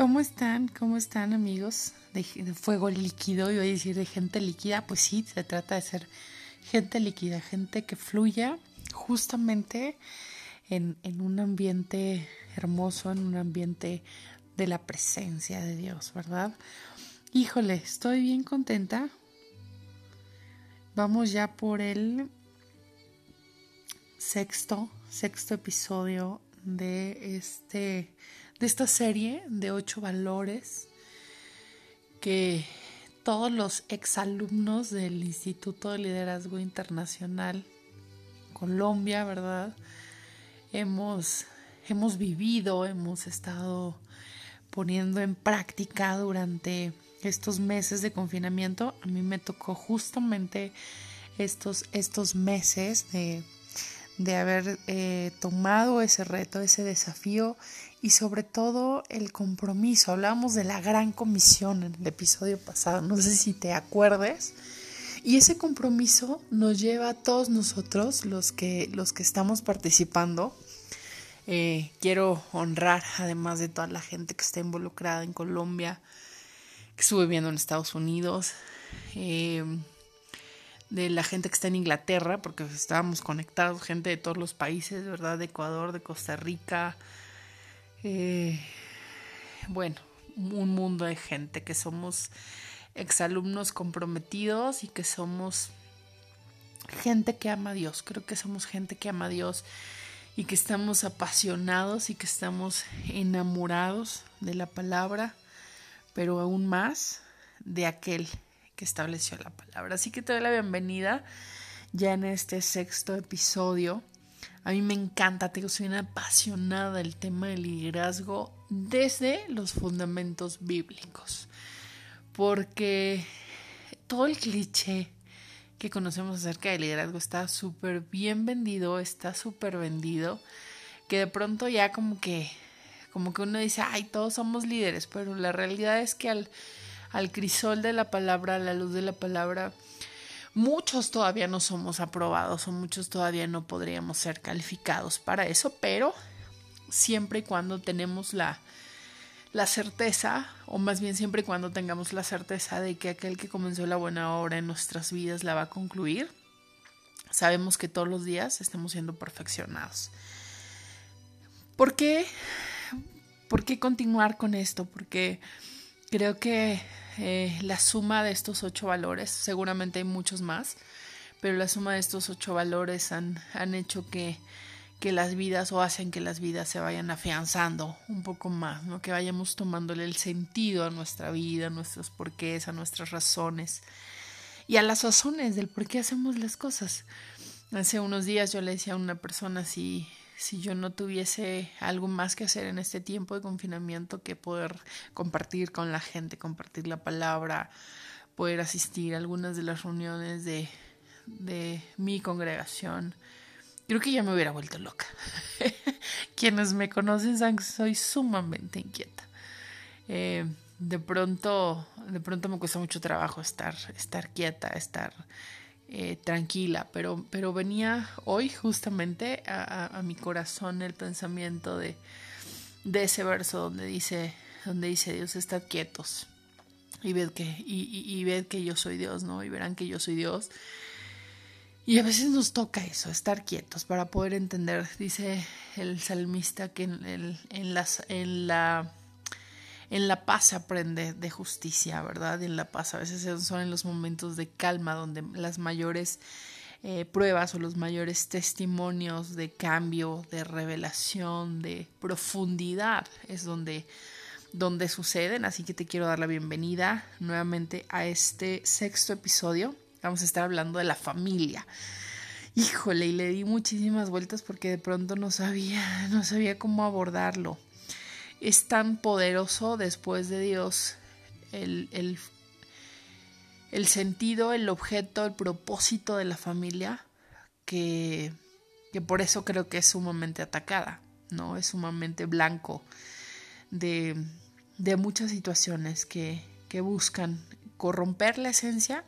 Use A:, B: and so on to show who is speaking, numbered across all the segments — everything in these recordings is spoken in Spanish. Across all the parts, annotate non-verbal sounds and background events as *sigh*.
A: ¿Cómo están? ¿Cómo están amigos de, fuego líquido? Iba a decir de gente líquida. Pues sí, se trata de ser gente líquida, gente que fluya justamente en, en un ambiente hermoso, en un ambiente de la presencia de Dios, ¿verdad? Híjole, estoy bien contenta. Vamos ya por el sexto, sexto episodio de este de esta serie de ocho valores que todos los exalumnos del Instituto de Liderazgo Internacional Colombia, ¿verdad? Hemos, hemos vivido, hemos estado poniendo en práctica durante estos meses de confinamiento. A mí me tocó justamente estos, estos meses de, de haber eh, tomado ese reto, ese desafío y sobre todo el compromiso. Hablábamos de la gran comisión en el episodio pasado, no sé si te acuerdes. Y ese compromiso nos lleva a todos nosotros, los que, los que estamos participando. Eh, quiero honrar, además de toda la gente que está involucrada en Colombia, que estuve viviendo en Estados Unidos, eh, de la gente que está en Inglaterra, porque estábamos conectados, gente de todos los países, ¿verdad? De Ecuador, de Costa Rica, eh, bueno, un mundo de gente que somos exalumnos comprometidos y que somos gente que ama a Dios. Creo que somos gente que ama a Dios y que estamos apasionados y que estamos enamorados de la palabra, pero aún más de aquel que estableció la palabra. Así que te doy la bienvenida ya en este sexto episodio a mí me encanta, tengo, soy una apasionada del tema del liderazgo desde los fundamentos bíblicos. Porque todo el cliché que conocemos acerca del liderazgo está súper bien vendido, está súper vendido, que de pronto ya como que, como que uno dice, ay, todos somos líderes, pero la realidad es que al, al crisol de la palabra, a la luz de la palabra, Muchos todavía no somos aprobados o muchos todavía no podríamos ser calificados para eso, pero siempre y cuando tenemos la, la certeza, o más bien siempre y cuando tengamos la certeza de que aquel que comenzó la buena obra en nuestras vidas la va a concluir, sabemos que todos los días estamos siendo perfeccionados. ¿Por qué? ¿Por qué continuar con esto? Porque creo que eh, la suma de estos ocho valores, seguramente hay muchos más, pero la suma de estos ocho valores han, han hecho que, que las vidas o hacen que las vidas se vayan afianzando un poco más, ¿no? que vayamos tomándole el sentido a nuestra vida, a nuestros porqués, a nuestras razones y a las razones del por qué hacemos las cosas. Hace unos días yo le decía a una persona si si yo no tuviese algo más que hacer en este tiempo de confinamiento que poder compartir con la gente, compartir la palabra, poder asistir a algunas de las reuniones de, de mi congregación. Creo que ya me hubiera vuelto loca. *laughs* Quienes me conocen saben que soy sumamente inquieta. Eh, de pronto, de pronto me cuesta mucho trabajo estar, estar quieta, estar eh, tranquila, pero, pero venía hoy justamente a, mi corazón el pensamiento de, de ese verso donde dice, donde dice Dios, estad quietos y ved que, y, ved que yo soy Dios, ¿no? Y verán que yo soy Dios. Y a veces nos toca eso, estar quietos para poder entender, dice el salmista, que en, en, las, en la en la paz se aprende de justicia, ¿verdad? En la paz a veces son en los momentos de calma donde las mayores eh, pruebas o los mayores testimonios de cambio, de revelación, de profundidad es donde, donde suceden. Así que te quiero dar la bienvenida nuevamente a este sexto episodio. Vamos a estar hablando de la familia. Híjole, y le di muchísimas vueltas porque de pronto no sabía, no sabía cómo abordarlo es tan poderoso después de Dios el, el, sentido, el objeto, el propósito de la familia, que, que por eso creo que es sumamente atacada, ¿no? Es sumamente blanco de, de muchas situaciones que, que, buscan corromper la esencia,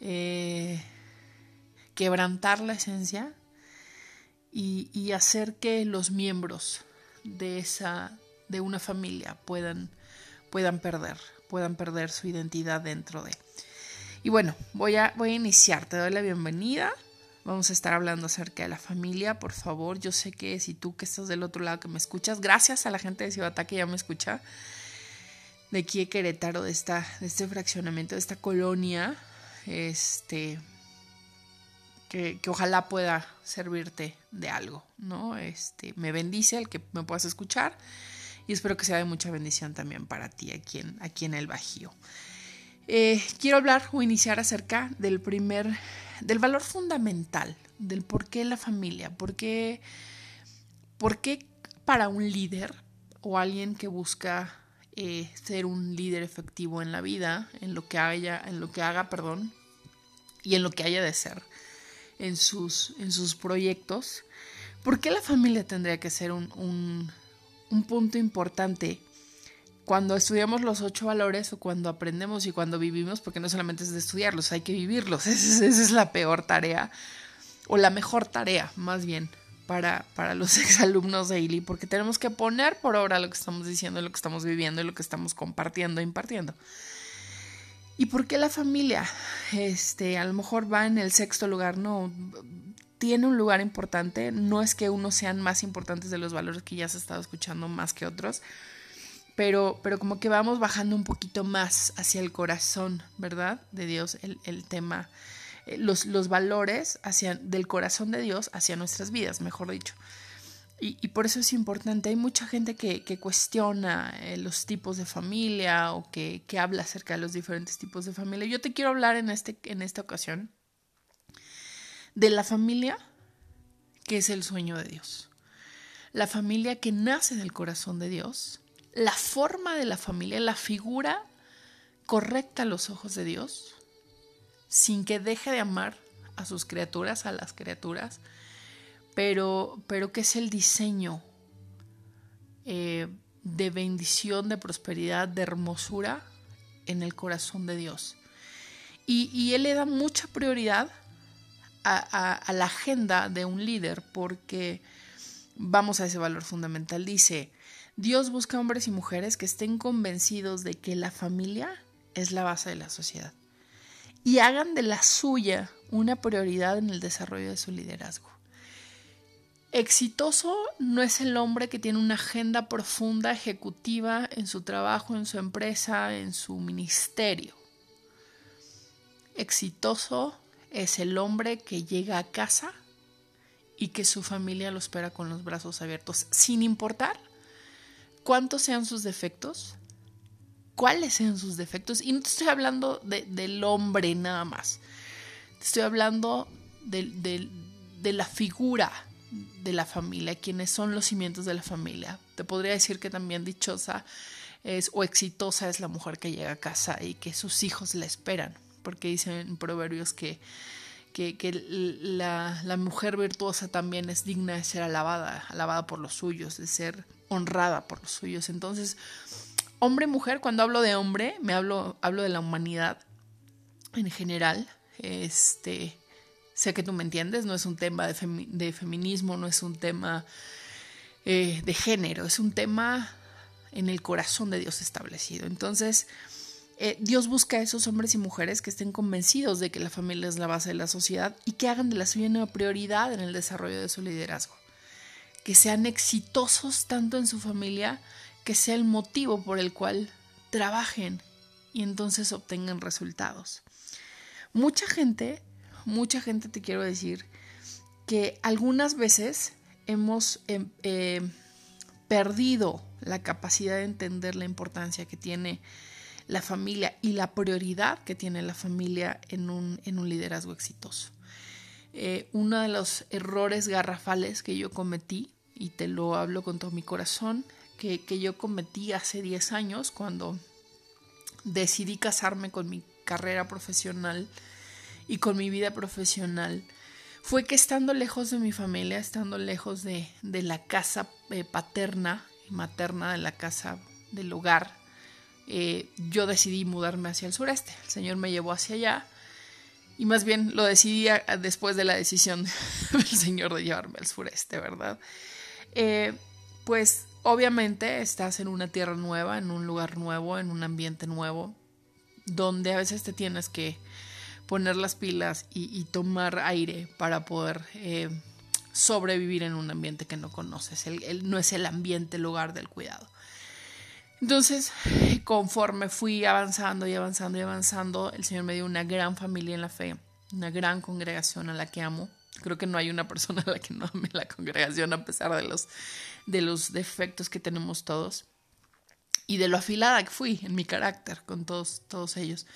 A: eh, quebrantar la esencia y, y hacer que los miembros de esa, de una familia puedan, puedan perder, puedan perder su identidad dentro de. Y bueno, voy a, voy a iniciar, te doy la bienvenida. Vamos a estar hablando acerca de la familia, por favor. Yo sé que si tú que estás del otro lado que me escuchas, gracias a la gente de Ciudad que ya me escucha, de aquí de Querétaro, de, esta, de este fraccionamiento, de esta colonia, este, que, ojalá pueda servirte de algo, ¿no? Este, me bendice el que me puedas escuchar y espero que sea de mucha bendición también para ti aquí en, aquí en el Bajío. Eh, quiero hablar o iniciar acerca del primer, del valor fundamental, del por qué la familia, por qué, por qué para un líder o alguien que busca eh, ser un líder efectivo en la vida, en lo que haya, en lo que haga, perdón, y en lo que haya de ser en sus, en sus proyectos, ¿por qué la familia tendría que ser un, un, un punto importante cuando estudiamos los ocho valores o cuando aprendemos y cuando vivimos, porque no solamente es de estudiarlos, hay que vivirlos. *laughs* Esa es, la peor tarea, o la mejor tarea, más bien, para, para los *laughs* exalumnos de ILI, porque tenemos que poner por obra lo que estamos diciendo, lo que estamos viviendo y lo que estamos compartiendo e impartiendo. ¿Y por qué la familia? Este, a lo mejor va en el sexto lugar, no. Tiene un lugar importante. No es que unos sean más importantes de los valores que ya se ha estado escuchando más que otros pero, pero como que vamos bajando un poquito más hacia el corazón, ¿verdad? De Dios, el, el tema, eh, los, los, valores hacia, del corazón de Dios hacia nuestras vidas, mejor dicho. Y, por eso es importante, hay mucha gente que, que cuestiona eh, los tipos de familia o que, que, habla acerca de los diferentes tipos de familia. Yo te quiero hablar en, este, en esta ocasión de la familia que es el sueño de Dios. La familia que nace del corazón de Dios la forma de la familia, la figura correcta a los ojos de Dios, sin que deje de amar a sus criaturas, a las criaturas, pero, pero que es el diseño eh, de bendición, de prosperidad, de hermosura en el corazón de Dios. Y, Él le da mucha prioridad a, a, a la agenda de un líder porque vamos a ese valor fundamental. Dice, Dios busca hombres y mujeres que estén convencidos de que la familia es la base de la sociedad y hagan de la suya una prioridad en el desarrollo de su liderazgo. Exitoso no es el hombre que tiene una agenda profunda ejecutiva en su trabajo, en su empresa, en su ministerio. Exitoso es el hombre que llega a casa y que su familia lo espera con los brazos abiertos, sin importar cuántos sean sus defectos, cuáles sean sus defectos. Y no te estoy hablando de, del hombre nada más. Te estoy hablando de, de, de, la figura de la familia, quienes son los cimientos de la familia. Te podría decir que también dichosa es o exitosa es la mujer que llega a casa y que sus hijos la esperan, porque dicen en proverbios que, que, que la, la, mujer virtuosa también es digna de ser alabada, alabada por los suyos, de ser honrada por los suyos. Entonces, hombre, mujer, cuando hablo de hombre, me hablo, hablo de la humanidad en general. Este, sé que tú me entiendes, no es un tema de, femi de feminismo, no es un tema eh, de género, es un tema en el corazón de Dios establecido. Entonces, eh, Dios busca a esos hombres y mujeres que estén convencidos de que la familia es la base de la sociedad y que hagan de la suya una prioridad en el desarrollo de su liderazgo que sean exitosos tanto en su familia, que sea el motivo por el cual trabajen y entonces obtengan resultados. Mucha gente, mucha gente te quiero decir que algunas veces hemos eh, eh, perdido la capacidad de entender la importancia que tiene la familia y la prioridad que tiene la familia en un, en un liderazgo exitoso. Eh, uno de los errores garrafales que yo cometí y te lo hablo con todo mi corazón, que, que yo cometí hace 10 años cuando decidí casarme con mi carrera profesional y con mi vida profesional, fue que estando lejos de mi familia, estando lejos de, de la casa eh, paterna y materna, de la casa del hogar, eh, yo decidí mudarme hacia el sureste. El Señor me llevó hacia allá y más bien lo decidí después de la decisión *laughs* del Señor de llevarme al sureste, ¿verdad? Eh, pues obviamente estás en una tierra nueva, en un lugar nuevo, en un ambiente nuevo, donde a veces te tienes que poner las pilas y, tomar aire para poder eh, sobrevivir en un ambiente que no conoces. no es el ambiente el lugar del cuidado. Entonces, conforme fui avanzando y avanzando y avanzando, el Señor me dio una gran familia en la fe, una gran congregación a la que amo. Creo que no hay una persona a la que no ame la congregación a pesar de los, de los defectos que tenemos todos y de lo afilada que fui en mi carácter con todos, todos ellos.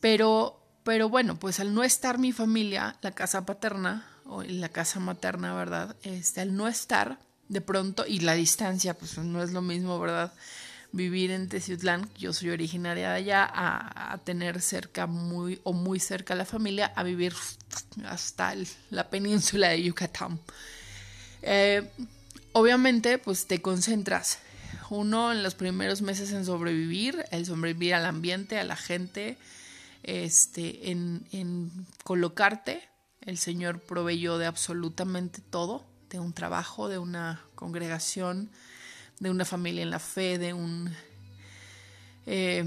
A: Pero, pero bueno, pues al no estar mi familia, la casa paterna o la casa materna, ¿verdad? Este, al no estar de pronto y la distancia, pues no es lo mismo, ¿verdad? Vivir en Teciutlán, yo soy originaria de allá, a, tener cerca muy o muy cerca la familia, a vivir hasta la península de Yucatán. Eh, obviamente, pues te concentras uno en los primeros meses en sobrevivir, el sobrevivir al ambiente, a la gente, este, en, colocarte. El Señor proveyó de absolutamente todo, de un trabajo, de una congregación, de una familia en la fe, de un, eh,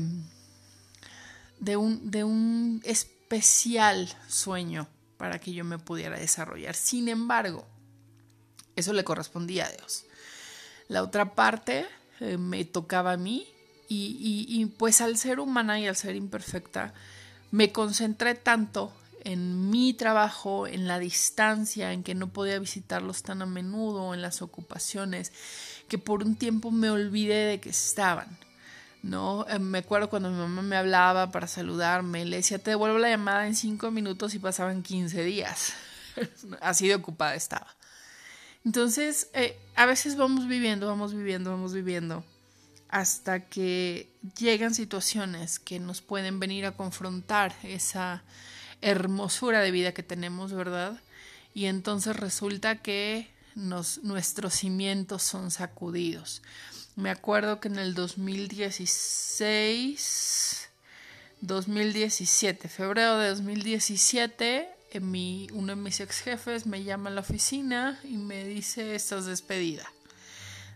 A: de un, de un especial sueño para que yo me pudiera desarrollar. Sin embargo, eso le correspondía a Dios. La otra parte eh, me tocaba a mí y, pues al ser humana y al ser imperfecta, me concentré tanto en mi trabajo, en la distancia, en que no podía visitarlos tan a menudo, en las ocupaciones, que por un tiempo me olvidé de que estaban. ¿no? Eh, me acuerdo cuando mi mamá me hablaba para saludarme, le decía, te devuelvo la llamada en cinco minutos y pasaban 15 días. *laughs* Así de ocupada estaba. Entonces, eh, a veces vamos viviendo, vamos viviendo, vamos viviendo, hasta que llegan situaciones que nos pueden venir a confrontar esa hermosura de vida que tenemos, ¿verdad? Y entonces resulta que nos, nuestros cimientos son sacudidos. Me acuerdo que en el 2016, 2017, febrero de 2017, mi, uno de mis ex jefes me llama a la oficina y me dice, estás despedida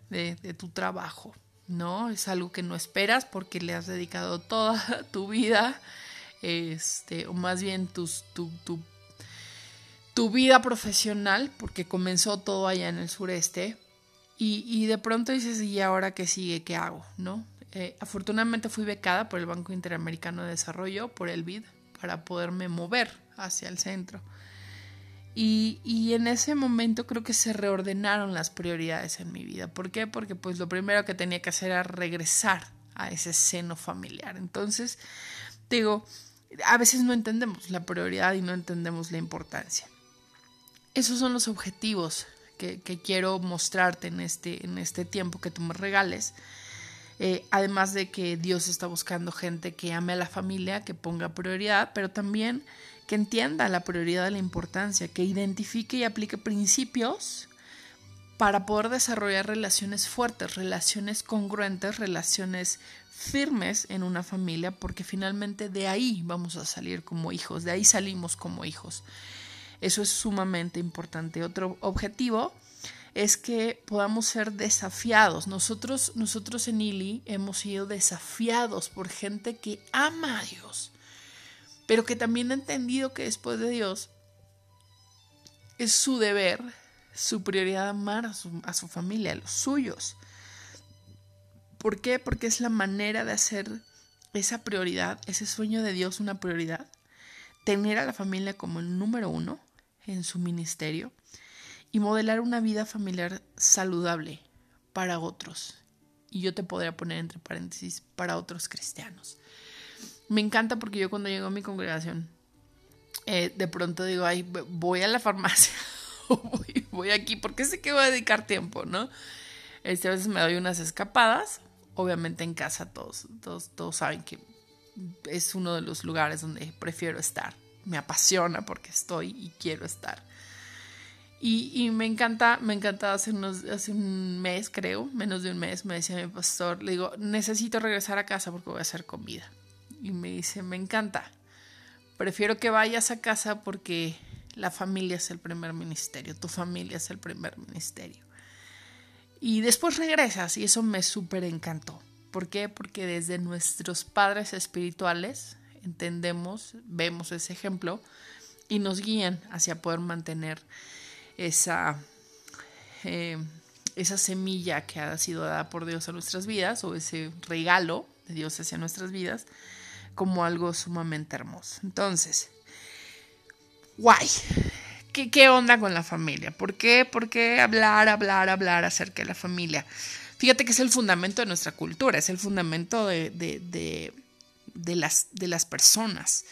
A: de, tu trabajo, ¿no? Es algo que no esperas porque le has dedicado toda *laughs* tu vida, este, o más bien tus, tu, tu, tu vida profesional, porque comenzó todo allá en el sureste, y, y de pronto dices, ¿y ahora qué sigue? ¿Qué hago? ¿No? Eh, afortunadamente fui becada por el Banco Interamericano de Desarrollo, por el BID, para poderme mover hacia el centro. Y, en ese momento creo que se reordenaron las prioridades en mi vida. ¿Por qué? Porque pues lo primero que tenía que hacer era regresar a ese seno familiar. Entonces, digo, a veces no entendemos la prioridad y no entendemos la importancia. Esos son los objetivos que, que quiero mostrarte en este, en este tiempo que tú me regales. Eh, además de que Dios está buscando gente que ame a la familia, que ponga prioridad, pero también que entienda la prioridad de la importancia, que identifique y aplique principios para poder desarrollar relaciones fuertes, relaciones congruentes, relaciones firmes en una familia, porque finalmente de ahí vamos a salir como hijos, de ahí salimos como hijos. Eso es sumamente importante. Otro objetivo es que podamos ser desafiados. Nosotros, nosotros en ILI hemos sido desafiados por gente que ama a Dios, pero que también ha entendido que después de Dios es su deber, su prioridad amar a su, a su familia, a los suyos. ¿Por qué? Porque es la manera de hacer esa prioridad, ese sueño de Dios una prioridad. Tener a la familia como el número uno en su ministerio y modelar una vida familiar saludable para otros. Y yo te podría poner entre paréntesis para otros cristianos. Me encanta porque yo cuando llego a mi congregación, eh, de pronto digo, ay, voy a la farmacia *laughs* o voy, aquí porque sé que voy a dedicar tiempo, ¿no? Este, a veces me doy unas escapadas. Obviamente en casa todos, todos, todos saben que es uno de los lugares donde prefiero estar. Me apasiona porque estoy y quiero estar. Y, me encanta, me encanta hace, hace un mes, creo, menos de un mes, me decía mi pastor, le digo, necesito regresar a casa porque voy a hacer comida. Y me dice, me encanta, prefiero que vayas a casa porque la familia es el primer ministerio, tu familia es el primer ministerio. y después regresas y eso me súper encantó. ¿Por qué? Porque desde nuestros padres espirituales entendemos, vemos ese ejemplo y nos guían hacia poder mantener esa, eh, esa semilla que ha sido dada por Dios a nuestras vidas o ese regalo de Dios hacia nuestras vidas como algo sumamente hermoso. Entonces, guay. ¿Qué, ¿Qué, onda con la familia? ¿Por qué? ¿Por qué hablar, hablar, hablar acerca de la familia? Fíjate que es el fundamento de nuestra cultura, es el fundamento de, de, las, de las personas.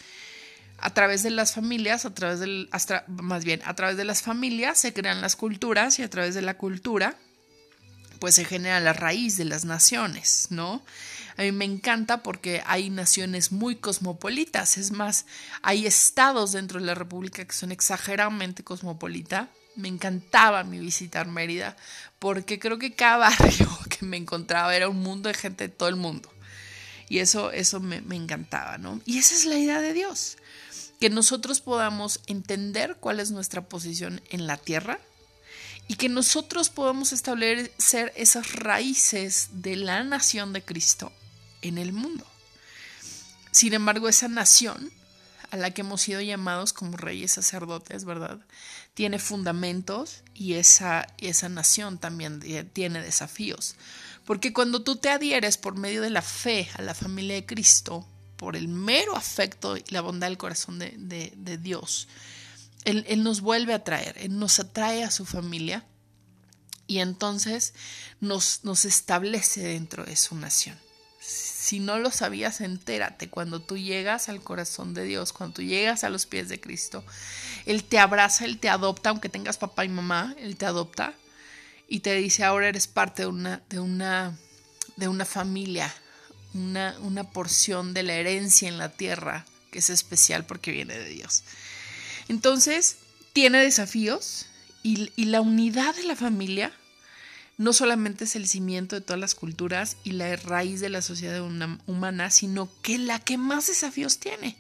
A: A través de las familias, a través del, hasta, más bien, a través de las familias se crean las culturas y a través de la cultura, pues se genera la raíz de las naciones, ¿no? A mí me encanta porque hay naciones muy cosmopolitas, es más, hay estados dentro de la República que son exageradamente cosmopolita. Me encantaba mi visitar Mérida porque creo que cada *laughs* barrio que me encontraba era un mundo de gente de todo el mundo. Y eso, eso me, me encantaba, ¿no? Y esa es la idea de Dios, que nosotros podamos entender cuál es nuestra posición en la tierra y que nosotros podamos establecer esas raíces de la nación de Cristo en el mundo. Sin embargo, esa nación a la que hemos sido llamados como reyes sacerdotes, ¿verdad? Tiene fundamentos y esa, esa nación también tiene desafíos. Porque cuando tú te adhieres por medio de la fe a la familia de Cristo, por el mero afecto y la bondad del corazón de, Dios, él, él, nos vuelve a traer, Él nos atrae a su familia y entonces nos, nos establece dentro de su nación. Si no lo sabías, entérate. Cuando tú llegas al corazón de Dios, cuando tú llegas a los pies de Cristo, Él te abraza, Él te adopta, aunque tengas papá y mamá, Él te adopta y te dice ahora eres parte de una, de una, de una familia, una, una porción de la herencia en la tierra que es especial porque viene de Dios. Entonces, tiene desafíos y, y la unidad de la familia no solamente es el cimiento de todas las culturas y la raíz de la sociedad humana, sino que la que más desafíos tiene.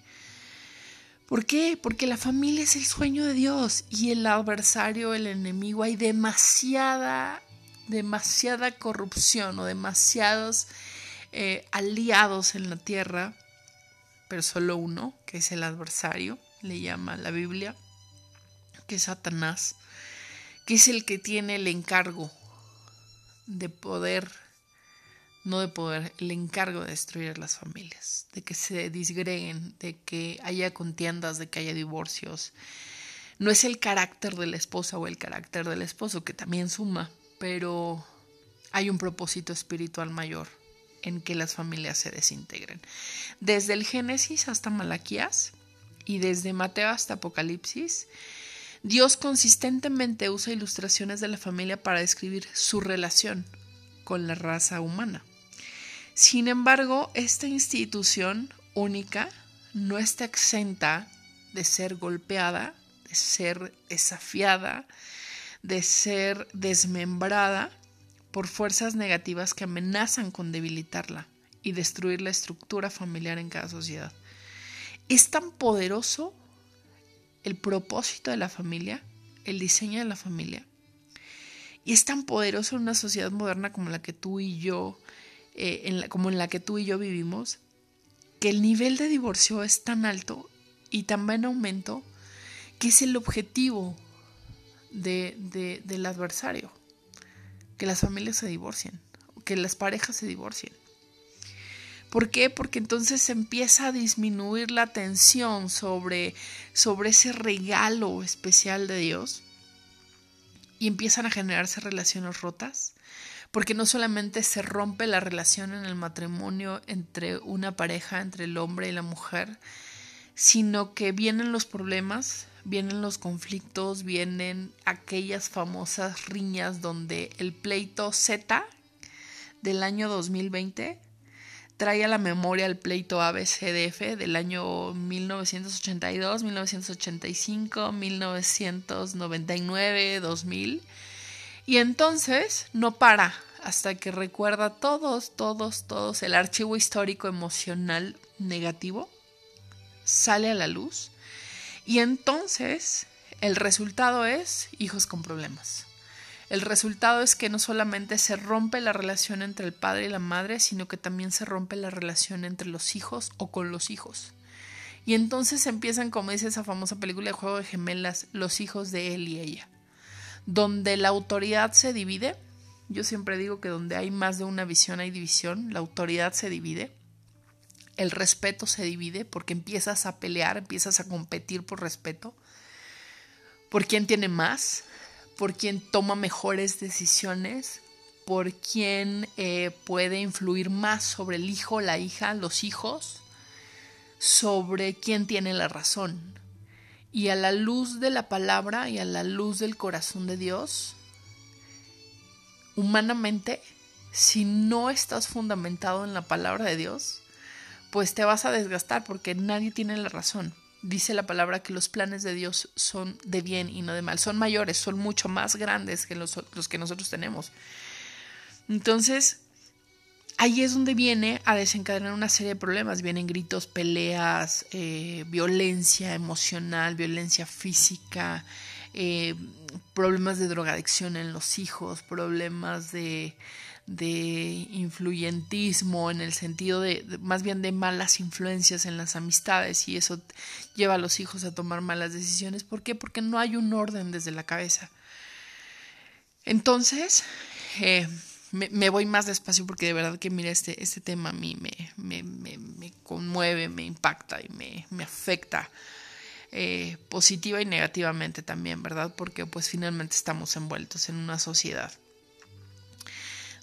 A: ¿Por qué? Porque la familia es el sueño de Dios y el adversario, el enemigo, hay demasiada, demasiada corrupción o demasiados eh, aliados en la tierra, pero solo uno, que es el adversario, le llama la Biblia, que es Satanás, que es el que tiene el encargo de poder no de poder, el encargo de destruir las familias, de que se disgreguen, de que haya contiendas, de que haya divorcios. No es el carácter de la esposa o el carácter del esposo, que también suma, pero hay un propósito espiritual mayor en que las familias se desintegren. Desde el Génesis hasta Malaquías y desde Mateo hasta Apocalipsis, Dios consistentemente usa ilustraciones de la familia para describir su relación con la raza humana. Sin embargo, esta institución única no está exenta de ser golpeada, de ser desafiada, de ser desmembrada por fuerzas negativas que amenazan con debilitarla y destruir la estructura familiar en cada sociedad. Es tan poderoso el propósito de la familia, el diseño de la familia, y es tan poderoso en una sociedad moderna como la que tú y yo eh, como en la que tú y yo vivimos, que el nivel de divorcio es tan alto y tan en aumento que es el objetivo de, del adversario, que las familias se divorcien, que las parejas se divorcien. ¿Por qué? Porque entonces empieza a disminuir la tensión sobre, sobre ese regalo especial de Dios y empiezan a generarse relaciones rotas porque no solamente se rompe la relación en el matrimonio entre una pareja, entre el hombre y la mujer, sino que vienen los problemas, vienen los conflictos, vienen aquellas famosas riñas donde el pleito Z del año 2020 trae a la memoria el pleito ABCDF del año 1982, 1985, 1999, 2000 y entonces no para hasta que recuerda todos, todos, todos el archivo histórico emocional negativo, sale a la luz y entonces el resultado es hijos con problemas. El resultado es que no solamente se rompe la relación entre el padre y la madre, sino que también se rompe la relación entre los hijos o con los hijos. Y entonces empiezan, como dice esa famosa película de Juego de Gemelas, los hijos de él y ella, donde la autoridad se divide. Yo siempre digo que donde hay más de una visión hay división, la autoridad se divide, el respeto se divide porque empiezas a pelear, empiezas a competir por respeto, por quién tiene más, por quién toma mejores decisiones, por quién eh, puede influir más sobre el hijo, la hija, los hijos, sobre quién tiene la razón. Y a la luz de la palabra y a la luz del corazón de Dios, humanamente, si no estás fundamentado en la palabra de Dios, pues te vas a desgastar porque nadie tiene la razón dice la palabra que los planes de Dios son de bien y no de mal, son mayores, son mucho más grandes que los, que nosotros tenemos. Entonces, ahí es donde viene a desencadenar una serie de problemas. Vienen gritos, peleas, eh, violencia emocional, violencia física, eh, problemas de drogadicción en los hijos, problemas de de influyentismo en el sentido de, más bien de malas influencias en las amistades y eso lleva a los hijos a tomar malas decisiones. ¿Por qué? Porque no hay un orden desde la cabeza. Entonces, eh, me, voy más despacio porque de verdad que mira, este, este tema a mí me, me, me conmueve, me impacta y me, afecta. Eh, positiva y negativamente también, ¿verdad? Porque pues finalmente estamos envueltos en una sociedad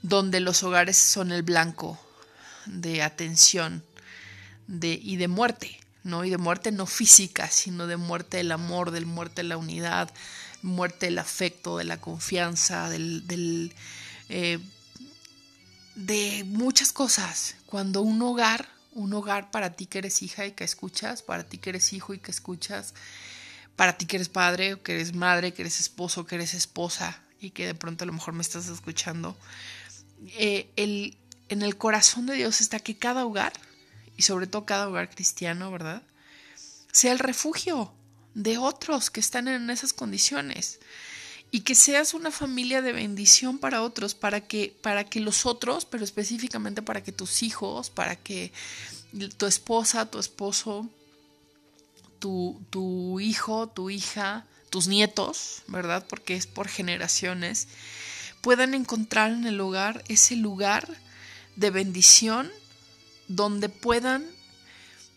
A: donde los hogares son el blanco de atención de, y de muerte, ¿no? Y de muerte no física, sino de muerte del amor, del muerte de la unidad, muerte del afecto, de la confianza, del, eh, de muchas cosas. Cuando un hogar, un hogar para ti que eres hija y que escuchas, para ti que eres hijo y que escuchas, para ti que eres padre, que eres madre, que eres esposo, que eres esposa y que de pronto a lo mejor me estás escuchando, eh, el, en el corazón de Dios está que cada hogar, y sobre todo cada hogar cristiano, ¿verdad? Sea el refugio de otros que están en esas condiciones y que seas una familia de bendición para otros, para que, para que los otros, pero específicamente para que tus hijos, para que tu esposa, tu esposo, tu, tu hijo, tu hija, tus nietos, ¿verdad? Porque es por generaciones, puedan encontrar en el hogar ese lugar de bendición donde puedan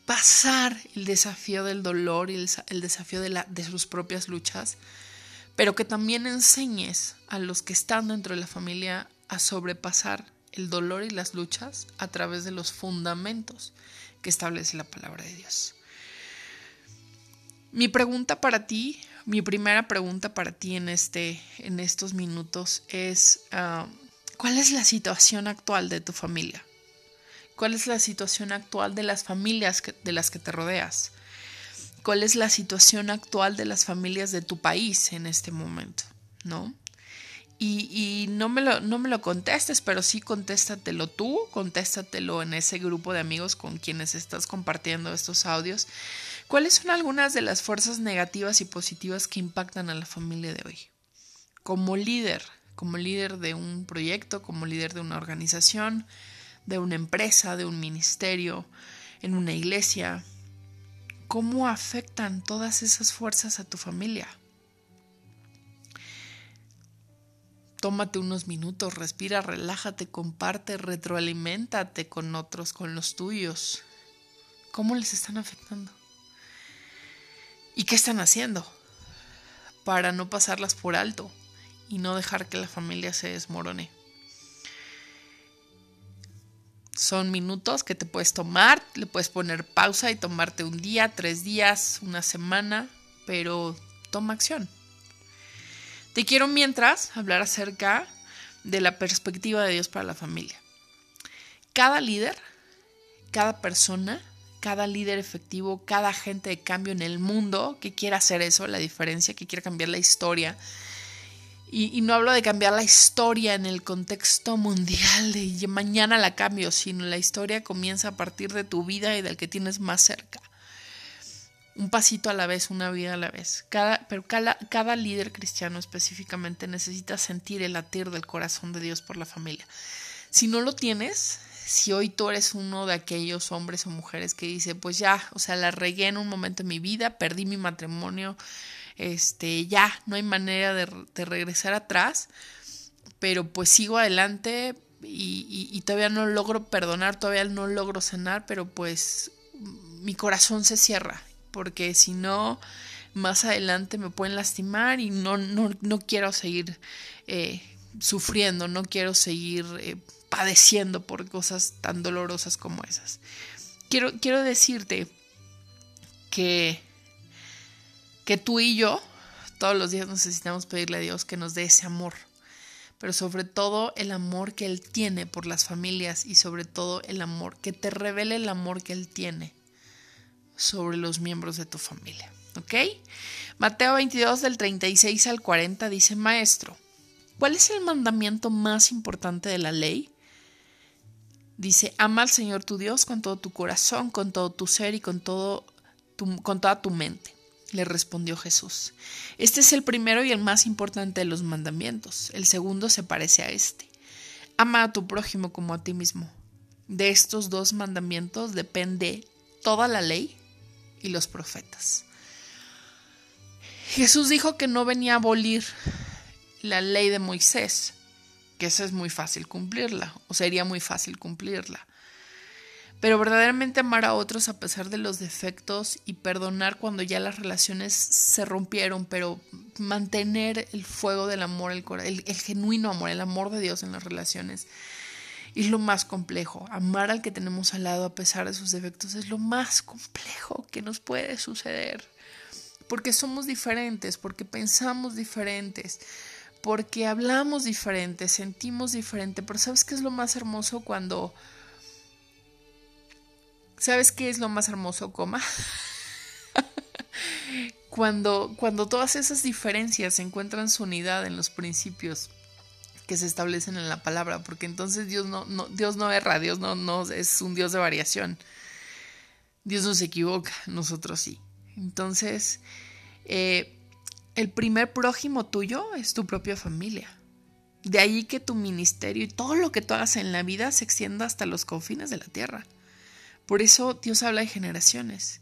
A: pasar el desafío del dolor y el, desafío de, de sus propias luchas, pero que también enseñes a los que están dentro de la familia a sobrepasar el dolor y las luchas a través de los fundamentos que establece la palabra de Dios. Mi pregunta para ti mi primera pregunta para ti en, este, en estos minutos es, ah, ¿cuál es la situación actual de tu familia? ¿Cuál es la situación actual de las familias de las que te rodeas? ¿Cuál es la situación actual de las familias de tu país en este momento? ¿No? Y, no, me lo, no me lo contestes, pero sí contéstatelo tú, contéstatelo en ese grupo de amigos con quienes estás compartiendo estos audios ¿Cuáles son algunas de las fuerzas negativas y positivas que impactan a la familia de hoy? Como líder, como líder de un proyecto, como líder de una organización, de una empresa, de un ministerio, en una iglesia, ¿cómo afectan todas esas fuerzas a tu familia? Tómate unos minutos, respira, relájate, comparte, retroaliméntate con otros, con los tuyos. ¿Cómo les están afectando? ¿Y qué están haciendo? Para no pasarlas por alto y no dejar que la familia se desmorone. Son minutos que te puedes tomar, le puedes poner pausa y tomarte un día, tres días, una semana, pero toma acción. Te quiero mientras hablar acerca de la perspectiva de Dios para la familia. Cada líder, cada persona cada líder efectivo, cada agente de cambio en el mundo que quiera hacer eso, la diferencia, que quiera cambiar la historia. Y, no hablo de cambiar la historia en el contexto mundial de mañana la cambio, sino la historia comienza a partir de tu vida y del que tienes más cerca. un pasito a la vez, una vida a la vez. Cada, pero cada, cada líder cristiano específicamente necesita sentir el latir del corazón de Dios por la familia. Si no lo tienes, si hoy tú eres uno de aquellos hombres o mujeres que dice, pues ya, o sea, la regué en un momento de mi vida, perdí mi matrimonio, este, ya, no hay manera de, regresar atrás, pero pues sigo adelante y, todavía no logro perdonar, todavía no logro sanar, pero pues mi corazón se cierra, porque si no, más adelante me pueden lastimar y no, no, no quiero seguir eh, sufriendo, no quiero seguir eh, padeciendo por cosas tan dolorosas como esas. Quiero, quiero decirte que, que tú y yo todos los días necesitamos pedirle a Dios que nos dé ese amor, pero sobre todo el amor que Él tiene por las familias y sobre todo el amor, que te revele el amor que Él tiene sobre los miembros de tu familia. ¿Ok? Mateo 22 del 36 al 40 dice, Maestro, ¿cuál es el mandamiento más importante de la ley? Dice, ama al Señor tu Dios con todo tu corazón, con todo tu ser y con, toda tu mente. Le respondió Jesús. Este es el primero y el más importante de los mandamientos. El segundo se parece a este. Ama a tu prójimo como a ti mismo. De estos dos mandamientos depende toda la ley y los profetas. Jesús dijo que no venía a abolir la ley de Moisés, esa es muy fácil cumplirla, o sería muy fácil cumplirla. Pero verdaderamente amar a otros a pesar de los defectos y perdonar cuando ya las relaciones se rompieron, pero mantener el fuego del amor, el, el, el genuino amor, el amor de Dios en las relaciones, es lo más complejo. Amar al que tenemos al lado a pesar de sus defectos es lo más complejo que nos puede suceder. Porque somos diferentes, porque pensamos diferentes, porque hablamos diferente, sentimos diferente, pero ¿sabes qué es lo más hermoso cuando... ¿Sabes qué es lo más hermoso, coma? *laughs* cuando, cuando todas esas diferencias encuentran su unidad en los principios que se establecen en la palabra, porque entonces Dios no, no, Dios no erra, Dios no, no es un Dios de variación. Dios no se equivoca, nosotros sí. Entonces, eh, el primer prójimo tuyo es tu propia familia. De ahí que tu ministerio y todo lo que tú hagas en la vida se extienda hasta los confines de la tierra. Por eso Dios habla de generaciones.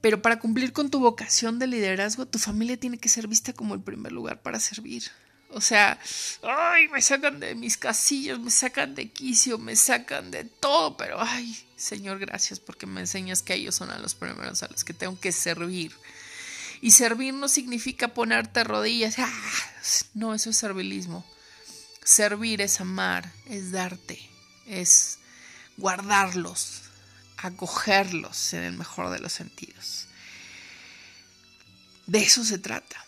A: Pero para cumplir con tu vocación de liderazgo, tu familia tiene que ser vista como el primer lugar para servir. O sea, ay, me sacan de mis casillos, me sacan de quicio, me sacan de todo, pero ay, Señor, gracias porque me enseñas que ellos son a los primeros a los que tengo que servir. Y servir no significa ponerte rodillas. ¡Ah! No, eso es servilismo. Servir es amar, es darte, es guardarlos, acogerlos en el mejor de los sentidos. De eso se trata.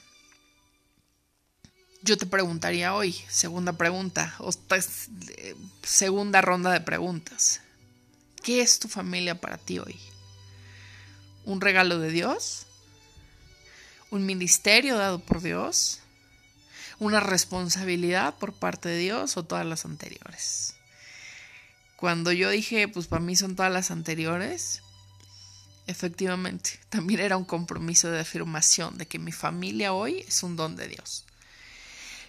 A: Yo te preguntaría hoy, segunda pregunta, o segunda ronda de preguntas. ¿Qué es tu familia para ti hoy? ¿Un regalo de Dios? Un ministerio dado por Dios, una responsabilidad por parte de Dios o todas las anteriores. Cuando yo dije, pues para mí son todas las anteriores, efectivamente, *laughs* también era un compromiso de afirmación de que mi familia hoy es un don de Dios.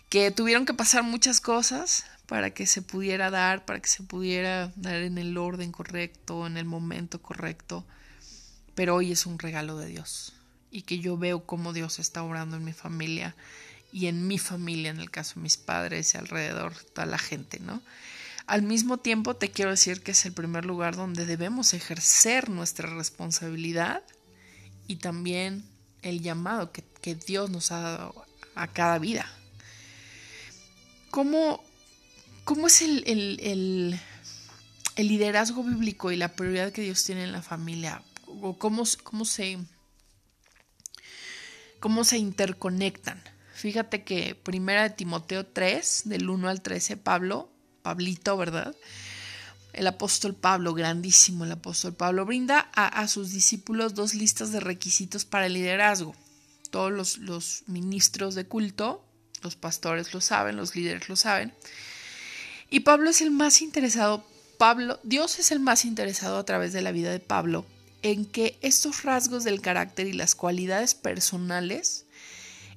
A: Que tuvieron que pasar muchas cosas para que se pudiera dar, para que se pudiera dar en el orden correcto, en el momento correcto, pero hoy es un regalo de Dios y que yo veo cómo Dios está obrando en mi familia y en mi familia, en el caso de mis padres y alrededor, toda la gente, ¿no? Al mismo tiempo te quiero decir que es el primer lugar donde debemos ejercer nuestra responsabilidad y también el llamado que, Dios nos ha dado a cada vida. ¿Cómo, cómo es el, el, el, liderazgo bíblico y la prioridad que Dios tiene en la familia? ¿O cómo, cómo se cómo se interconectan. Fíjate que primera de Timoteo 3, del 1 al 13, Pablo, Pablito, ¿verdad? El apóstol Pablo, grandísimo el apóstol Pablo, brinda a, sus discípulos dos listas de requisitos para el liderazgo. Todos los, los ministros de culto, los pastores lo saben, los líderes lo saben. Y Pablo es el más interesado, Pablo, Dios es el más interesado a través de la vida de Pablo en que estos rasgos del carácter y las cualidades personales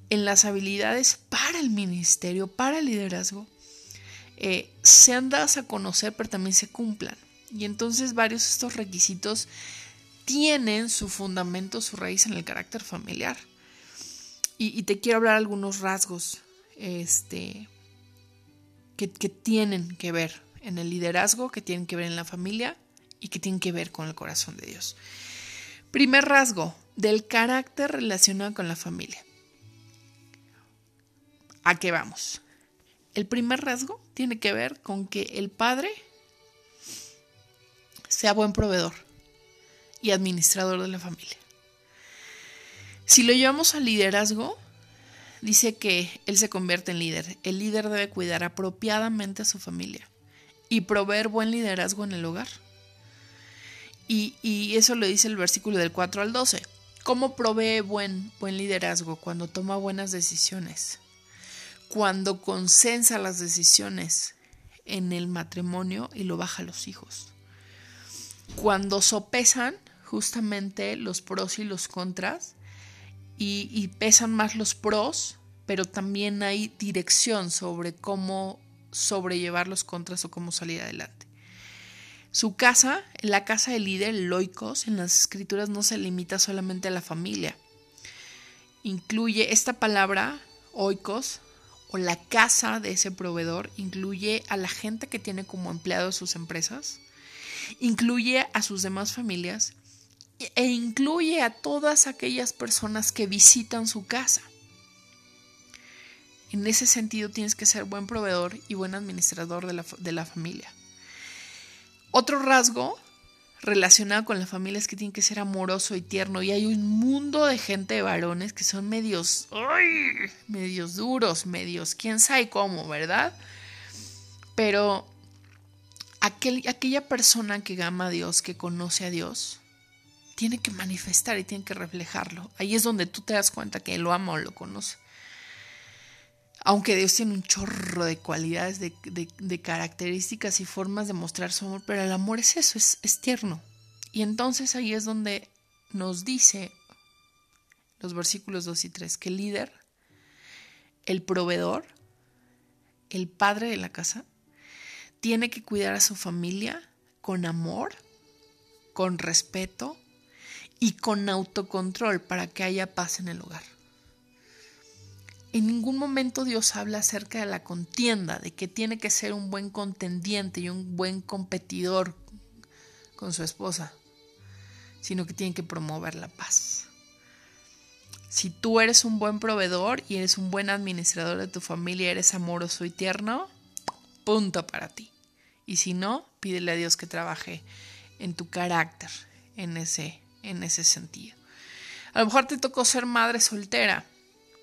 A: en las habilidades para el ministerio, para el liderazgo, eh, sean dadas a conocer, pero también se cumplan. Y entonces varios de estos requisitos tienen su fundamento, su raíz en el carácter familiar. Y, te quiero hablar algunos rasgos este, que, que tienen que ver en el liderazgo, que tienen que ver en la familia y que tienen que ver con el corazón de Dios. Primer rasgo del carácter relacionado con la familia. ¿A qué vamos? El primer rasgo tiene que ver con que el padre sea buen proveedor y administrador de la familia. Si lo llevamos al liderazgo, dice que él se convierte en líder. El líder debe cuidar apropiadamente a su familia y proveer buen liderazgo en el hogar. Y, y, eso lo dice el versículo del 4 al 12. ¿Cómo provee buen, buen liderazgo? Cuando toma buenas decisiones, cuando consensa las decisiones en el matrimonio y lo baja a los hijos, cuando sopesan justamente los pros y los contras y, pesan más los pros, pero también hay dirección sobre cómo sobrellevar los contras o cómo salir adelante. Su casa, la casa del líder, loicos, en las escrituras no se limita solamente a la familia. Incluye esta palabra, oikos, o la casa de ese proveedor, incluye a la gente que tiene como empleado sus empresas, incluye a sus demás familias e incluye a todas aquellas personas que visitan su casa. En ese sentido tienes que ser buen proveedor y buen administrador de la, de la familia. Otro rasgo relacionado con la familia es que tiene que ser amoroso y tierno. Y hay un mundo de gente de varones que son medios, ¡ay! medios duros, medios, quién sabe cómo, ¿verdad? Pero aquella persona que ama a Dios, que conoce a Dios, tiene que manifestar y tiene que reflejarlo. Ahí es donde tú te das cuenta que lo ama o lo conoce. Aunque Dios tiene un chorro de cualidades, de, características y formas de mostrar su amor, pero el amor es eso, es, es tierno. Y entonces ahí es donde nos dice los versículos 2 y 3 que el líder, el proveedor, el padre de la casa, tiene que cuidar a su familia con amor, con respeto, y con autocontrol para que haya paz en el hogar. En ningún momento Dios habla acerca de la contienda, de que tiene que ser un buen contendiente y un buen competidor con su esposa, sino que tiene que promover la paz. Si tú eres un buen proveedor y eres un buen administrador de tu familia, eres amoroso y tierno, punto para ti. Y si no, pídele a Dios que trabaje en tu carácter, en ese en ese sentido. A lo mejor te tocó ser madre soltera,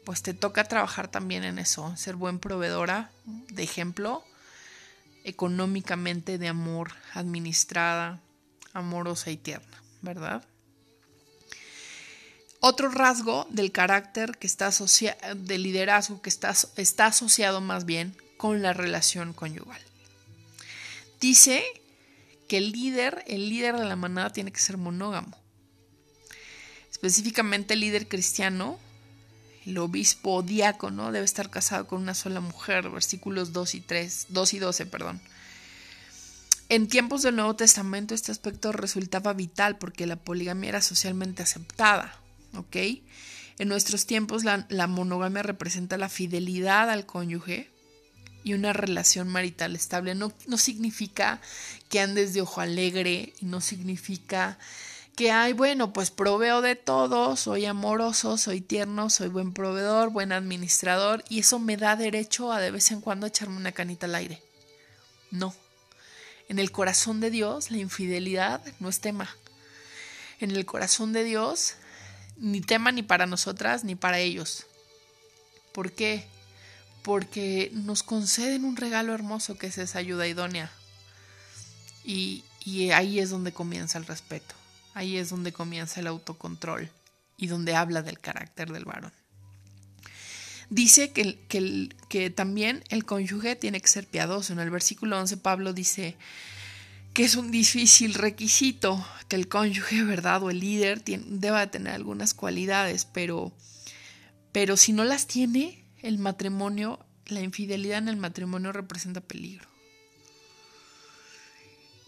A: pues te toca trabajar también en eso, ser buen proveedora de ejemplo, económicamente de amor, administrada, amorosa y tierna, ¿verdad? Otro rasgo del carácter que está asociado, del liderazgo que está, está asociado más bien con la relación conyugal. Dice que el líder, el líder de la manada tiene que ser monógamo específicamente el líder cristiano, el obispo diácono, debe estar casado con una sola mujer, versículos 2 y 3, 2 y 12, perdón. En tiempos del Nuevo Testamento este aspecto resultaba vital porque la poligamia era socialmente aceptada, ¿ok? En nuestros tiempos la, la monogamia representa la fidelidad al cónyuge y una relación marital estable. No, no significa que andes de ojo alegre y no significa que hay, bueno, pues proveo de todo, soy amoroso, soy tierno, soy buen proveedor, buen administrador, y eso me da derecho a de vez en cuando echarme una canita al aire. No. En el corazón de Dios la infidelidad no es tema. En el corazón de Dios ni tema ni para nosotras ni para ellos. ¿Por qué? Porque nos conceden un regalo hermoso que es esa ayuda idónea. Y, y ahí es donde comienza el respeto. Ahí es donde comienza el autocontrol y donde habla del carácter del varón. Dice que, que, que, también el cónyuge tiene que ser piadoso. En el versículo 11 Pablo dice que es un difícil requisito que el cónyuge, ¿verdad? O el líder deba tener algunas cualidades, pero, pero si no las tiene, el matrimonio, la infidelidad en el matrimonio representa peligro.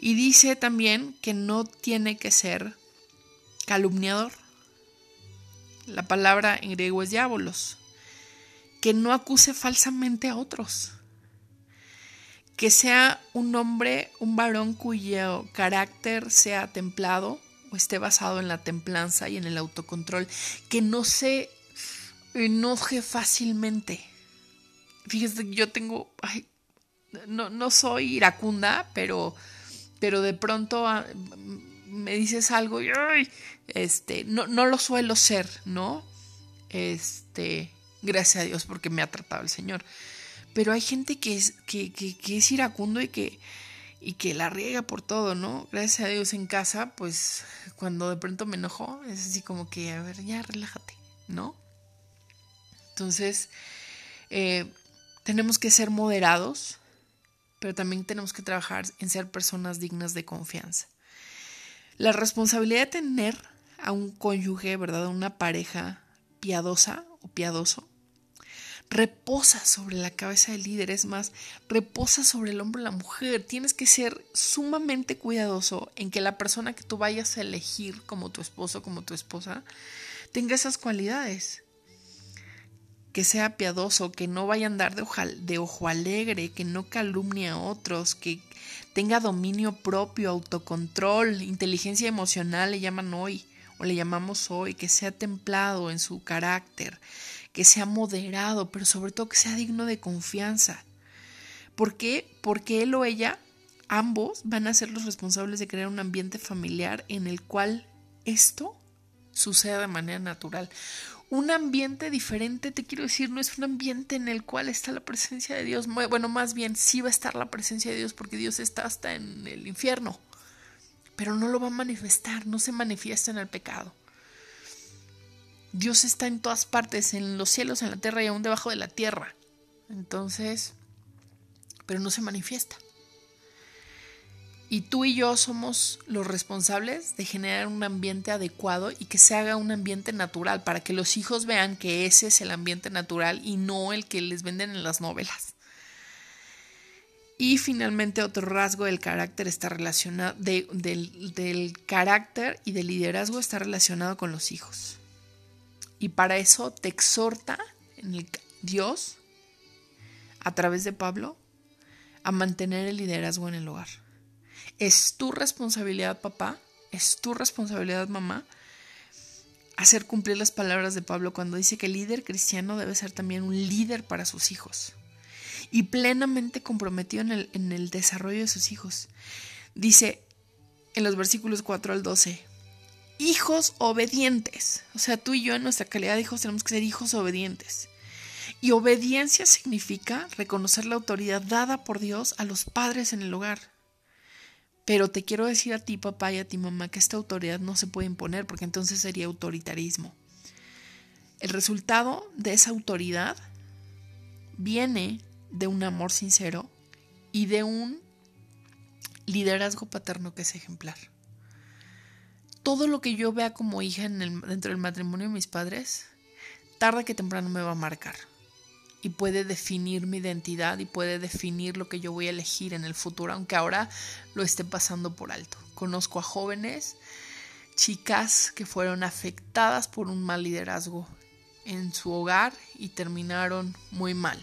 A: Y dice también que no tiene que ser calumniador. La palabra en griego es diabolos. Que no acuse falsamente a otros. Que sea un hombre, un varón cuyo carácter sea templado o esté basado en la templanza y en el autocontrol. Que no se enoje fácilmente. Fíjese que yo tengo, no, no soy iracunda, pero pero de pronto ah, me dices algo y este, no, no lo suelo ser, ¿no? Este, gracias a Dios porque me ha tratado el Señor. Pero hay gente que es, que, es iracundo y que, y que la riega por todo, ¿no? Gracias a Dios en casa, pues cuando de pronto me enojo, es así como que, a ver, ya relájate, ¿no? Entonces, eh, tenemos que ser moderados, pero también tenemos que trabajar en ser personas dignas de confianza. La responsabilidad de tener a un cónyuge, ¿verdad? A una pareja piadosa o piadoso, reposa sobre la cabeza del líder, es más, reposa sobre el hombro de la mujer. Tienes que ser sumamente cuidadoso en que la persona que tú vayas a elegir como tu esposo, como tu esposa, tenga esas cualidades que sea piadoso, que no vaya a andar de, ojo alegre, que no calumnie a otros, que tenga dominio propio, autocontrol, inteligencia emocional, le llaman hoy, o le llamamos hoy, que sea templado en su carácter, que sea moderado, pero sobre todo que sea digno de confianza. ¿Por qué? Porque él o ella, ambos, van a ser los responsables de crear un ambiente familiar en el cual esto suceda de manera natural un ambiente diferente, te quiero decir, no es un ambiente en el cual está la presencia de Dios. Bueno, más bien sí va a estar la presencia de Dios porque Dios está hasta en el infierno, pero no lo va a manifestar, no se manifiesta en el pecado. Dios está en todas partes, en los cielos, en la tierra y aún debajo de la tierra. Entonces, pero no se manifiesta. Y tú y yo somos los responsables de generar un ambiente adecuado y que se haga un ambiente natural para que los hijos vean que ese es el ambiente natural y no el que les venden en las novelas. Y finalmente otro rasgo del carácter está relacionado, del, del carácter y del liderazgo está relacionado con los hijos. Y para eso te exhorta en el, Dios, a través de Pablo, a mantener el liderazgo en el hogar. Es tu responsabilidad, papá, es tu responsabilidad, mamá, hacer cumplir las palabras de Pablo cuando dice que el líder cristiano debe ser también un líder para sus hijos y plenamente comprometido en el, desarrollo de sus hijos. Dice en los versículos 4 al 12, hijos obedientes. O sea, tú y yo en nuestra calidad de hijos tenemos que ser hijos obedientes. Y obediencia significa reconocer la autoridad dada por Dios a los padres en el hogar. Pero te quiero decir a ti, papá, y a ti, mamá, que esta autoridad no se puede imponer porque entonces sería autoritarismo. El resultado de esa autoridad viene de un amor sincero y de un liderazgo paterno que es ejemplar. Todo lo que yo vea como hija dentro del matrimonio de mis padres, tarde que temprano me va a marcar y puede definir mi identidad y puede definir lo que yo voy a elegir en el futuro, aunque ahora lo esté pasando por alto. Conozco a jóvenes, chicas que fueron afectadas por un mal liderazgo en su hogar y terminaron muy mal.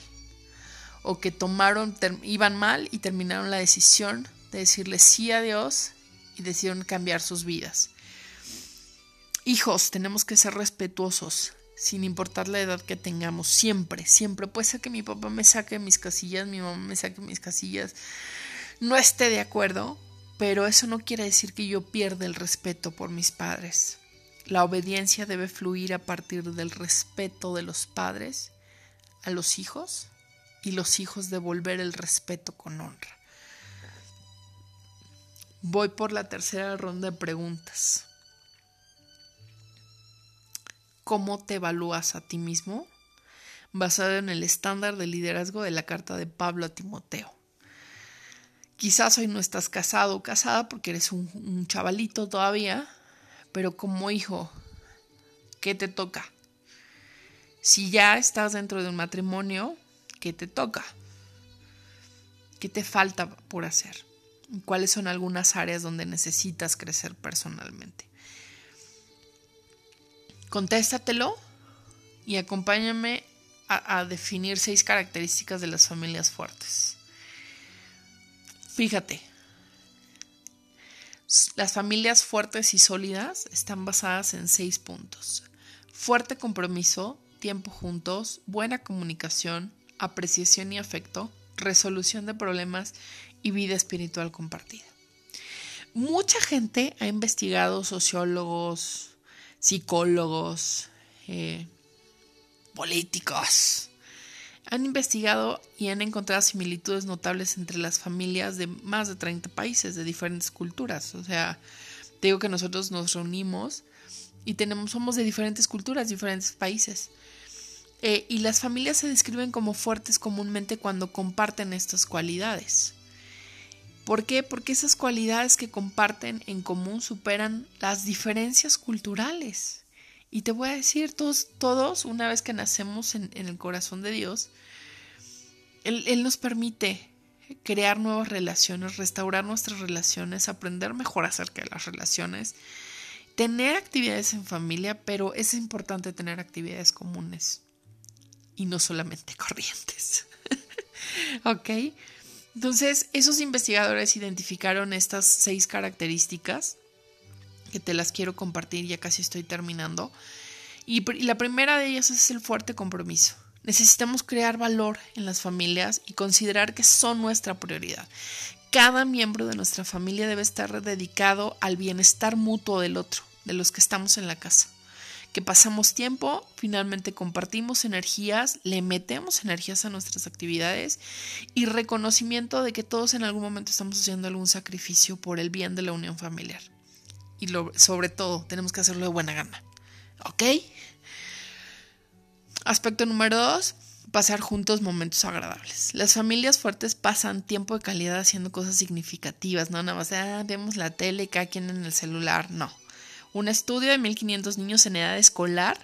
A: O que tomaron, iban mal y terminaron la decisión de decirle sí a Dios y decidieron cambiar sus vidas. Hijos, tenemos que ser respetuosos sin importar la edad que tengamos, siempre, siempre. Puede ser que mi papá me saque mis casillas, mi mamá me saque mis casillas, no esté de acuerdo, pero eso no quiere decir que yo pierda el respeto por mis padres. La obediencia debe fluir a partir del respeto de los padres a los hijos y los hijos devolver el respeto con honra. Voy por la tercera ronda de preguntas. Cómo te evalúas a ti mismo, basado en el estándar de liderazgo de la carta de Pablo a Timoteo. Quizás hoy no estás casado o casada porque eres un, chavalito todavía, pero como hijo, ¿qué te toca? Si ya estás dentro de un matrimonio, ¿qué te toca? ¿Qué te falta por hacer? ¿Cuáles son algunas áreas donde necesitas crecer personalmente? Contéstatelo y acompáñame a, a definir seis características de las familias fuertes. Fíjate, las familias fuertes y sólidas están basadas en seis puntos. Fuerte compromiso, tiempo juntos, buena comunicación, apreciación y afecto, resolución de problemas y vida espiritual compartida. Mucha gente ha investigado, sociólogos, psicólogos, eh, políticos, han investigado y han encontrado similitudes notables entre las familias de más de 30 países de diferentes culturas. O sea, digo que nosotros nos reunimos y tenemos, somos de diferentes culturas, diferentes países. Eh, y las familias se describen como fuertes comúnmente cuando comparten estas cualidades. ¿Por qué? Porque esas cualidades que comparten en común superan las diferencias culturales. Y te voy a decir, todos, todos una vez que nacemos en, el corazón de Dios, él, él nos permite crear nuevas relaciones, restaurar nuestras relaciones, aprender mejor acerca de las relaciones, tener actividades en familia, pero es importante tener actividades comunes y no solamente *laughs* corrientes. ¿Ok? Entonces, esos investigadores identificaron estas seis características que te las quiero compartir, ya casi estoy terminando. Y, la primera de ellas es el fuerte compromiso. Necesitamos crear valor en las familias y considerar que son nuestra prioridad. Cada miembro de nuestra familia debe estar dedicado al bienestar mutuo del otro, de los que estamos en la casa. Que pasamos tiempo, finalmente compartimos energías, le metemos energías a nuestras actividades y reconocimiento de que todos en algún momento estamos haciendo algún sacrificio por el bien de la unión familiar y sobre todo tenemos que hacerlo de buena gana. ¿Ok? Aspecto número dos, pasar juntos momentos agradables. Las familias fuertes pasan tiempo de calidad haciendo cosas significativas, no nada más, ah, vemos la tele, cada quien en el celular, no. Un estudio de 1500 niños en edad escolar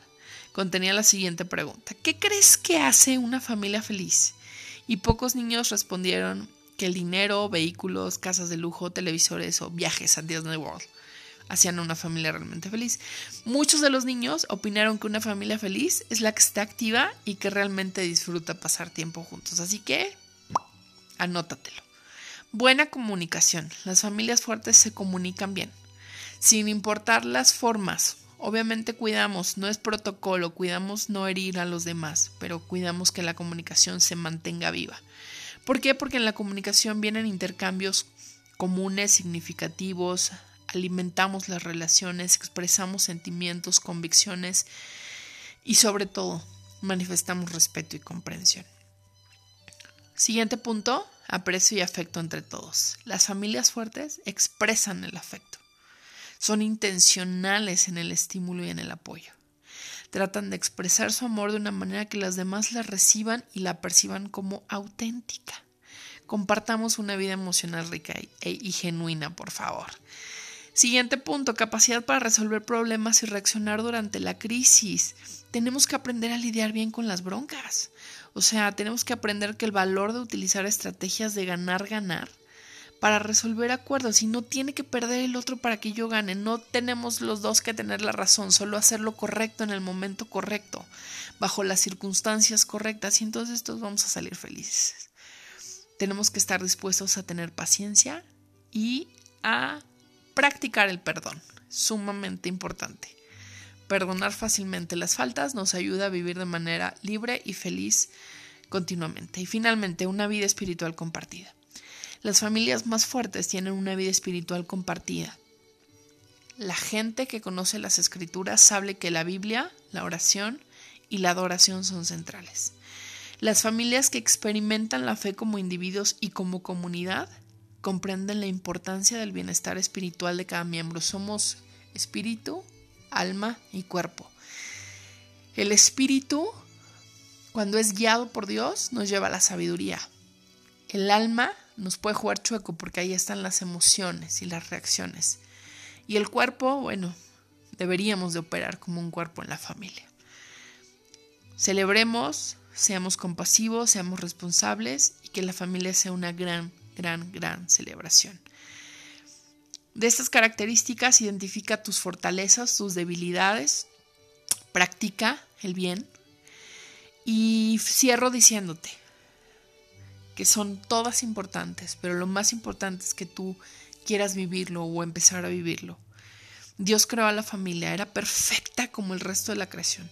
A: contenía la siguiente pregunta, ¿qué crees que hace una familia feliz? Y pocos niños respondieron que el dinero, vehículos, casas de lujo, televisores o viajes a Disney World hacían una familia realmente feliz. Muchos de los niños opinaron que una familia feliz es la que está activa y que realmente disfruta pasar tiempo juntos. Así que, anótatelo. Buena comunicación. Las familias fuertes se comunican bien, sin importar las formas. Obviamente cuidamos, no es protocolo, cuidamos no herir a los demás, pero cuidamos que la comunicación se mantenga viva. ¿Por qué? Porque en la comunicación vienen intercambios comunes, significativos, alimentamos las relaciones, expresamos sentimientos, convicciones y sobre todo manifestamos respeto y comprensión. Siguiente punto, aprecio y afecto entre todos. Las familias fuertes expresan el afecto. Son intencionales en el estímulo y en el apoyo. Tratan de expresar su amor de una manera que las demás la reciban y la perciban como auténtica. Compartamos una vida emocional rica y, y genuina, por favor. Siguiente punto, capacidad para resolver problemas y reaccionar durante la crisis. Tenemos que aprender a lidiar bien con las broncas. O sea, tenemos que aprender que el valor de utilizar estrategias de ganar, ganar para resolver acuerdos y no tiene que perder el otro para que yo gane. No tenemos los dos que tener la razón, solo hacer lo correcto en el momento correcto, bajo las circunstancias correctas y entonces todos vamos a salir felices. Tenemos que estar dispuestos a tener paciencia y a practicar el perdón, sumamente importante. Perdonar fácilmente las faltas nos ayuda a vivir de manera libre y feliz continuamente. Y finalmente, una vida espiritual compartida. Las familias más fuertes tienen una vida espiritual compartida. La gente que conoce las escrituras sabe que la Biblia, la oración y la adoración son centrales. Las familias que experimentan la fe como individuos y como comunidad comprenden la importancia del bienestar espiritual de cada miembro. Somos espíritu, alma y cuerpo. El espíritu, cuando es guiado por Dios, nos lleva a la sabiduría. El alma nos puede jugar chueco porque ahí están las emociones y las reacciones. Y el cuerpo, bueno, deberíamos de operar como un cuerpo en la familia. Celebremos, seamos compasivos, seamos responsables y que la familia sea una gran, gran, gran celebración. De estas características identifica tus fortalezas, tus debilidades, practica el bien y cierro diciéndote que son todas importantes, pero lo más importante es que tú quieras vivirlo o empezar a vivirlo. Dios creó a la familia, era perfecta como el resto de la creación.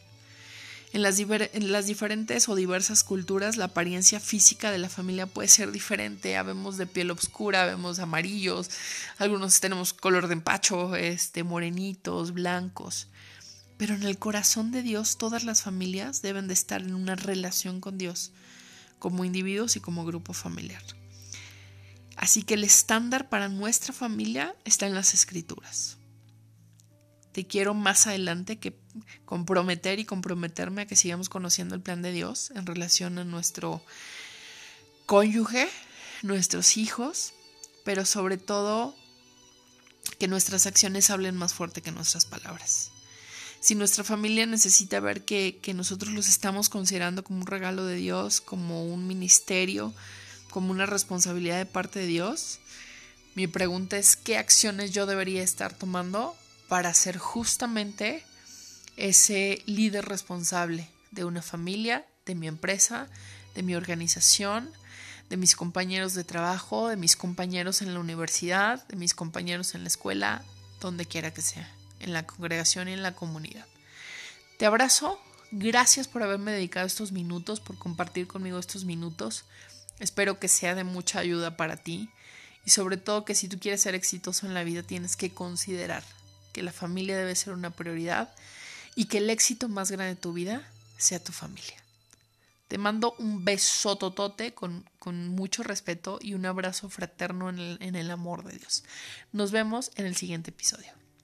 A: En las, en las, diferentes o diversas culturas, la apariencia física de la familia puede ser diferente. Habemos de piel oscura, vemos amarillos, algunos tenemos color de empacho, este, morenitos, blancos. Pero en el corazón de Dios, todas las familias deben de estar en una relación con Dios, como individuos y como grupo familiar. Así que el estándar para nuestra familia está en las escrituras te quiero más adelante que comprometer y comprometerme a que sigamos conociendo el plan de Dios en relación a nuestro cónyuge, nuestros hijos, pero sobre todo que nuestras acciones hablen más fuerte que nuestras palabras. Si nuestra familia necesita ver que, nosotros los estamos considerando como un regalo de Dios, como un ministerio, como una responsabilidad de parte de Dios, mi pregunta es qué acciones yo debería estar tomando para ser justamente ese líder responsable de una familia, de mi empresa, de mi organización, de mis compañeros de trabajo, de mis compañeros en la universidad, de mis compañeros en la escuela, donde quiera que sea, en la congregación y en la comunidad. Te abrazo, gracias por haberme dedicado estos minutos, por compartir conmigo estos minutos. Espero que sea de mucha ayuda para ti y sobre todo que si tú quieres ser exitoso en la vida tienes que considerar que la familia debe ser una prioridad y que el éxito más grande de tu vida sea tu familia. Te mando un beso totote con, con mucho respeto y un abrazo fraterno en el amor de Dios. Nos vemos en el siguiente episodio.